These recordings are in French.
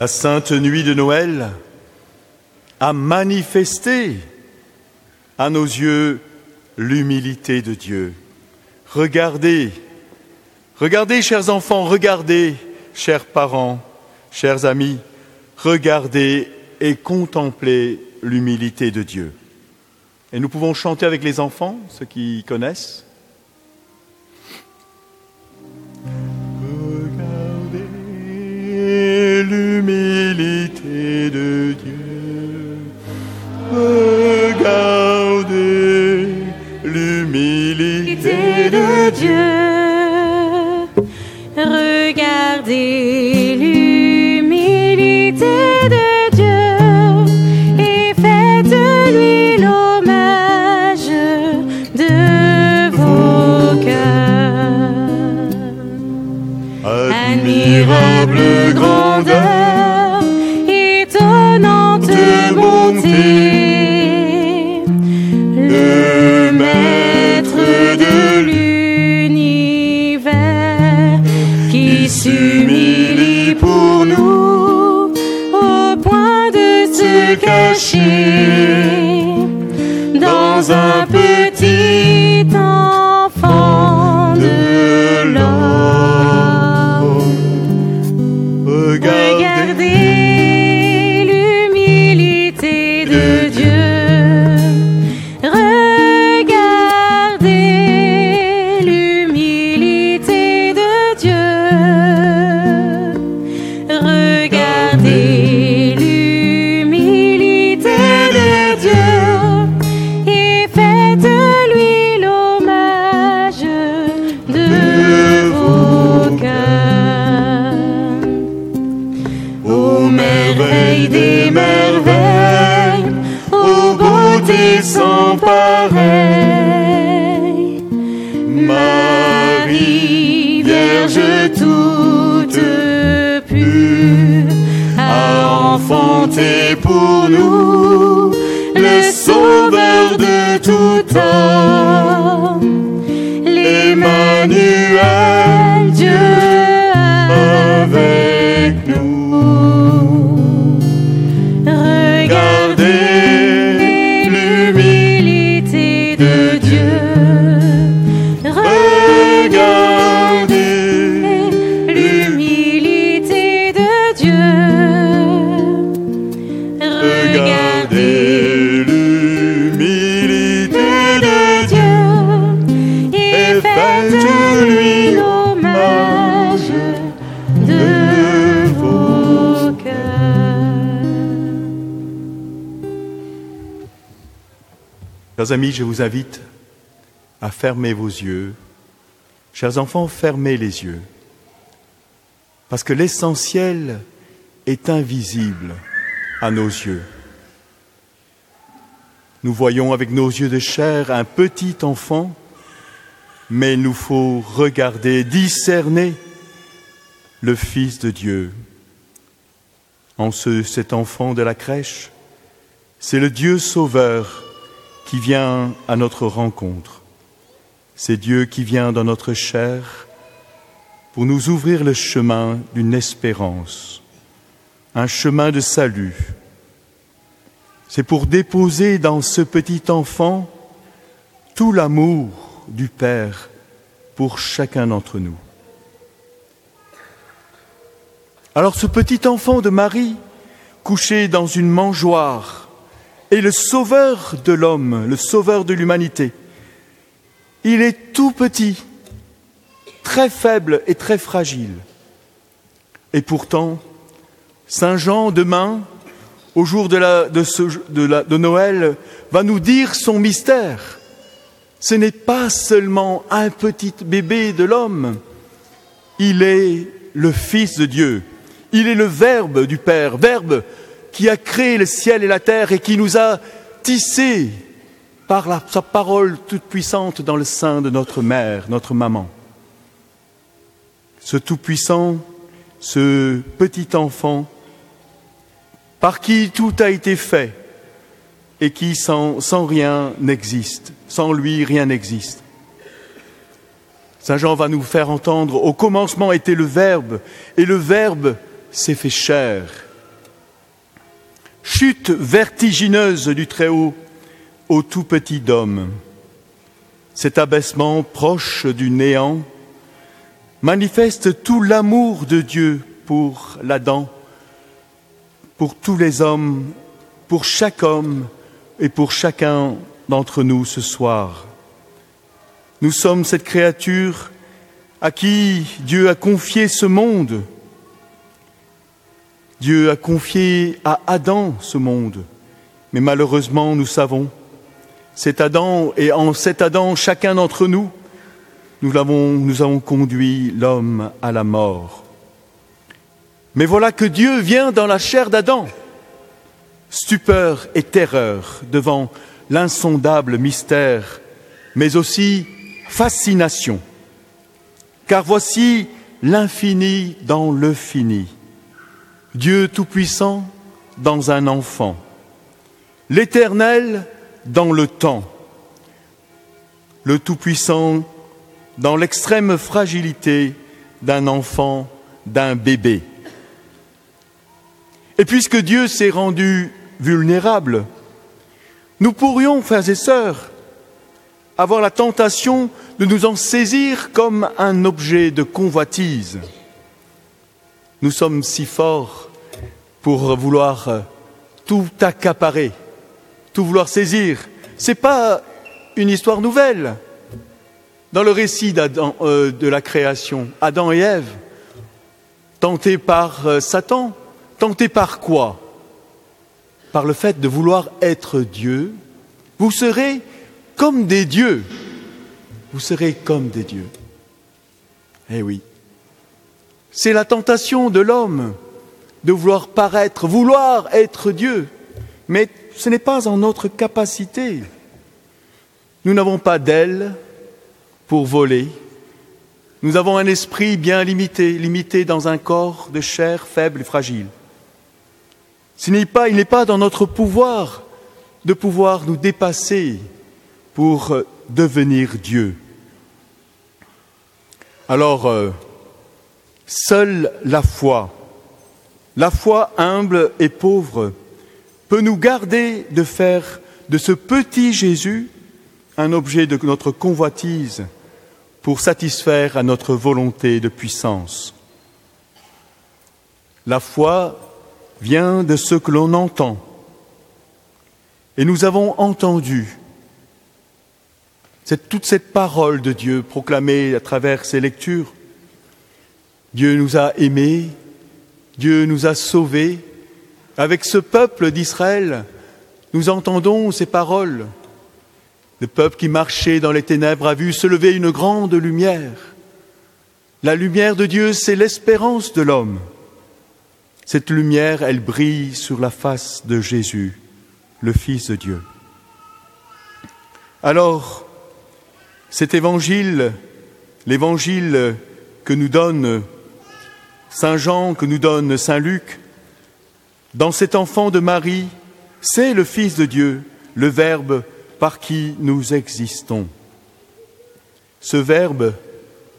La sainte nuit de Noël a manifesté à nos yeux l'humilité de Dieu. Regardez, regardez chers enfants, regardez chers parents, chers amis, regardez et contemplez l'humilité de Dieu. Et nous pouvons chanter avec les enfants, ceux qui connaissent. Sans pareille, Marie, Vierge toute pure, a enfanté pour nous le Sauveur de tout homme, l'Emmanuel, Chers amis, je vous invite à fermer vos yeux. Chers enfants, fermez les yeux. Parce que l'essentiel est invisible à nos yeux. Nous voyons avec nos yeux de chair un petit enfant, mais il nous faut regarder, discerner le Fils de Dieu. En ce, cet enfant de la crèche, c'est le Dieu sauveur qui vient à notre rencontre. C'est Dieu qui vient dans notre chair pour nous ouvrir le chemin d'une espérance, un chemin de salut. C'est pour déposer dans ce petit enfant tout l'amour du Père pour chacun d'entre nous. Alors ce petit enfant de Marie, couché dans une mangeoire, est le sauveur de l'homme, le sauveur de l'humanité. Il est tout petit, très faible et très fragile. Et pourtant, Saint Jean, demain, au jour de, de Noël, va nous dire son mystère. Ce n'est pas seulement un petit bébé de l'homme, il est le Fils de Dieu, il est le Verbe du Père, Verbe qui a créé le ciel et la terre et qui nous a tissés par sa parole toute puissante dans le sein de notre mère, notre maman. Ce Tout-Puissant, ce petit enfant, par qui tout a été fait et qui sans rien n'existe, sans lui rien n'existe. Saint Jean va nous faire entendre, au commencement était le Verbe, et le Verbe s'est fait chair chute vertigineuse du Très-Haut au tout petit homme. Cet abaissement proche du néant manifeste tout l'amour de Dieu pour l'Adam, pour tous les hommes, pour chaque homme et pour chacun d'entre nous ce soir. Nous sommes cette créature à qui Dieu a confié ce monde. Dieu a confié à Adam ce monde. Mais malheureusement, nous savons, cet Adam, et en cet Adam, chacun d'entre nous, nous avons, nous avons conduit l'homme à la mort. Mais voilà que Dieu vient dans la chair d'Adam, stupeur et terreur devant l'insondable mystère, mais aussi fascination. Car voici l'infini dans le fini, Dieu Tout-Puissant dans un enfant, l'Éternel dans le temps, le Tout-Puissant dans l'extrême fragilité d'un enfant, d'un bébé. Et puisque Dieu s'est rendu vulnérable, nous pourrions, frères et sœurs, avoir la tentation de nous en saisir comme un objet de convoitise. Nous sommes si forts pour vouloir tout accaparer, tout vouloir saisir. Ce n'est pas une histoire nouvelle. Dans le récit euh, de la création, Adam et Ève, tentés par euh, Satan, tentés par quoi? Par le fait de vouloir être Dieu, vous serez comme des dieux. Vous serez comme des dieux. Eh oui. C'est la tentation de l'homme de vouloir paraître, vouloir être Dieu. Mais ce n'est pas en notre capacité. Nous n'avons pas d'ailes pour voler. Nous avons un esprit bien limité, limité dans un corps de chair faible et fragile. Il n'est pas dans notre pouvoir de pouvoir nous dépasser pour devenir Dieu. Alors, euh, seule la foi, la foi humble et pauvre, peut nous garder de faire de ce petit Jésus un objet de notre convoitise pour satisfaire à notre volonté de puissance. La foi vient de ce que l'on entend. Et nous avons entendu toute cette parole de Dieu proclamée à travers ces lectures. Dieu nous a aimés, Dieu nous a sauvés. Avec ce peuple d'Israël, nous entendons ces paroles. Le peuple qui marchait dans les ténèbres a vu se lever une grande lumière. La lumière de Dieu, c'est l'espérance de l'homme. Cette lumière, elle brille sur la face de Jésus, le Fils de Dieu. Alors, cet évangile, l'évangile que nous donne Saint Jean, que nous donne Saint Luc, dans cet enfant de Marie, c'est le Fils de Dieu, le Verbe par qui nous existons. Ce Verbe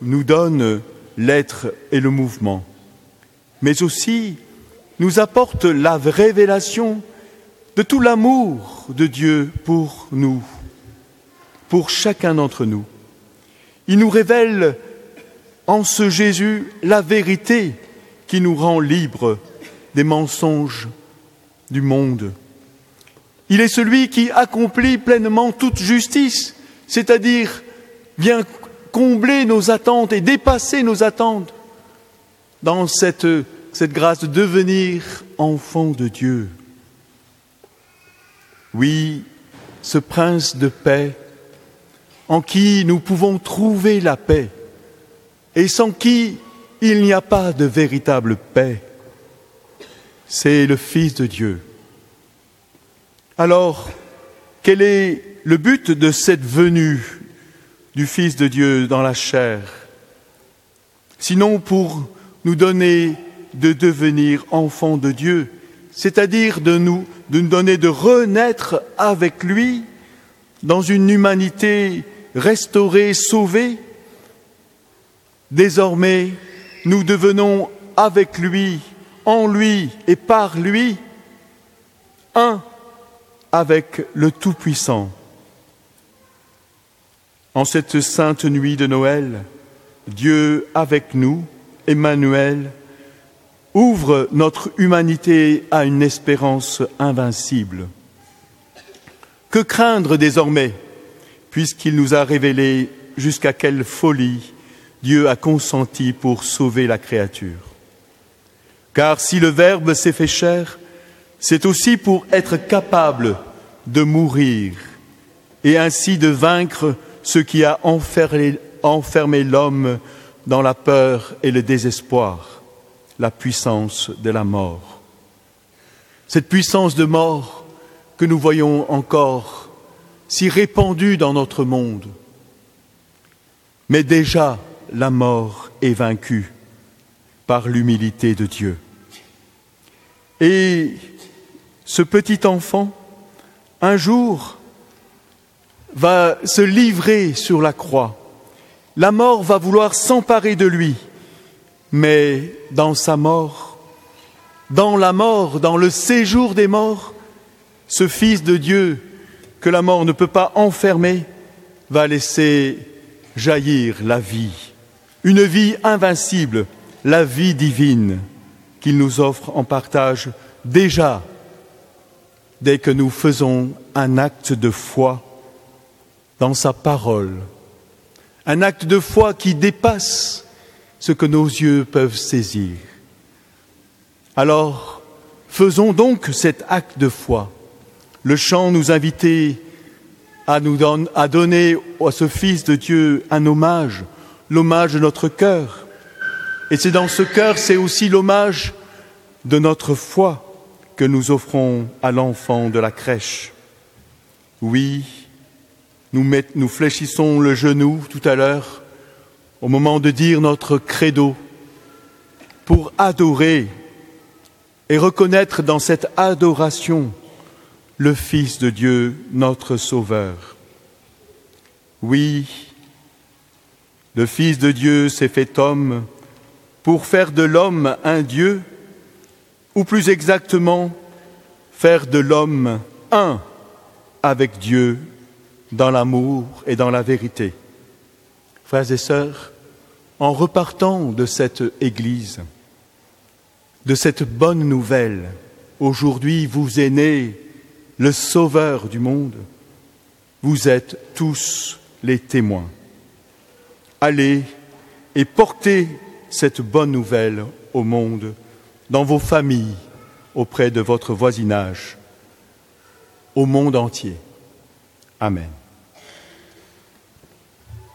nous donne l'être et le mouvement, mais aussi nous apporte la révélation de tout l'amour de Dieu pour nous pour chacun d'entre nous. Il nous révèle en ce Jésus la vérité qui nous rend libres des mensonges du monde. Il est celui qui accomplit pleinement toute justice, c'est-à-dire vient combler nos attentes et dépasser nos attentes dans cette, cette grâce de devenir enfant de Dieu. Oui, ce prince de paix en qui nous pouvons trouver la paix et sans qui il n'y a pas de véritable paix. C'est le Fils de Dieu. Alors, quel est le but de cette venue du Fils de Dieu dans la chair? Sinon pour nous donner de devenir enfants de Dieu, c'est-à-dire de nous, de nous donner de renaître avec lui dans une humanité restaurés, sauvés. Désormais, nous devenons avec lui, en lui et par lui un avec le Tout-Puissant. En cette sainte nuit de Noël, Dieu avec nous, Emmanuel, ouvre notre humanité à une espérance invincible. Que craindre désormais, puisqu'il nous a révélé jusqu'à quelle folie Dieu a consenti pour sauver la créature. Car si le Verbe s'est fait chair, c'est aussi pour être capable de mourir et ainsi de vaincre ce qui a enfermé, l'homme dans la peur et le désespoir, la puissance de la mort. Cette puissance de mort que nous voyons encore si répandue dans notre monde. Mais déjà, la mort est vaincue par l'humilité de Dieu. Et ce petit enfant, un jour, va se livrer sur la croix. La mort va vouloir s'emparer de lui, mais dans sa mort, dans la mort, dans le séjour des morts, ce Fils de Dieu que la mort ne peut pas enfermer va laisser jaillir la vie, une vie invincible, la vie divine qu'il nous offre en partage déjà dès que nous faisons un acte de foi dans sa parole, un acte de foi qui dépasse ce que nos yeux peuvent saisir. Alors, faisons donc cet acte de foi. Le chant nous invitait à, nous à donner à ce Fils de Dieu un hommage, l'hommage de notre cœur. Et c'est dans ce cœur, c'est aussi l'hommage de notre foi que nous offrons à l'enfant de la crèche. Oui, nous, nous fléchissons le genou tout à l'heure au moment de dire notre credo pour adorer et reconnaître dans cette adoration le Fils de Dieu, notre Sauveur. Oui, le Fils de Dieu s'est fait homme pour faire de l'homme un Dieu ou plus exactement, faire de l'homme un avec Dieu dans l'amour et dans la vérité. Frères et sœurs, en repartant de cette Église, de cette bonne nouvelle, aujourd'hui vous est né le Sauveur du monde, vous êtes tous les témoins. Allez et portez cette bonne nouvelle au monde dans vos familles, auprès de votre voisinage, au monde entier. Amen.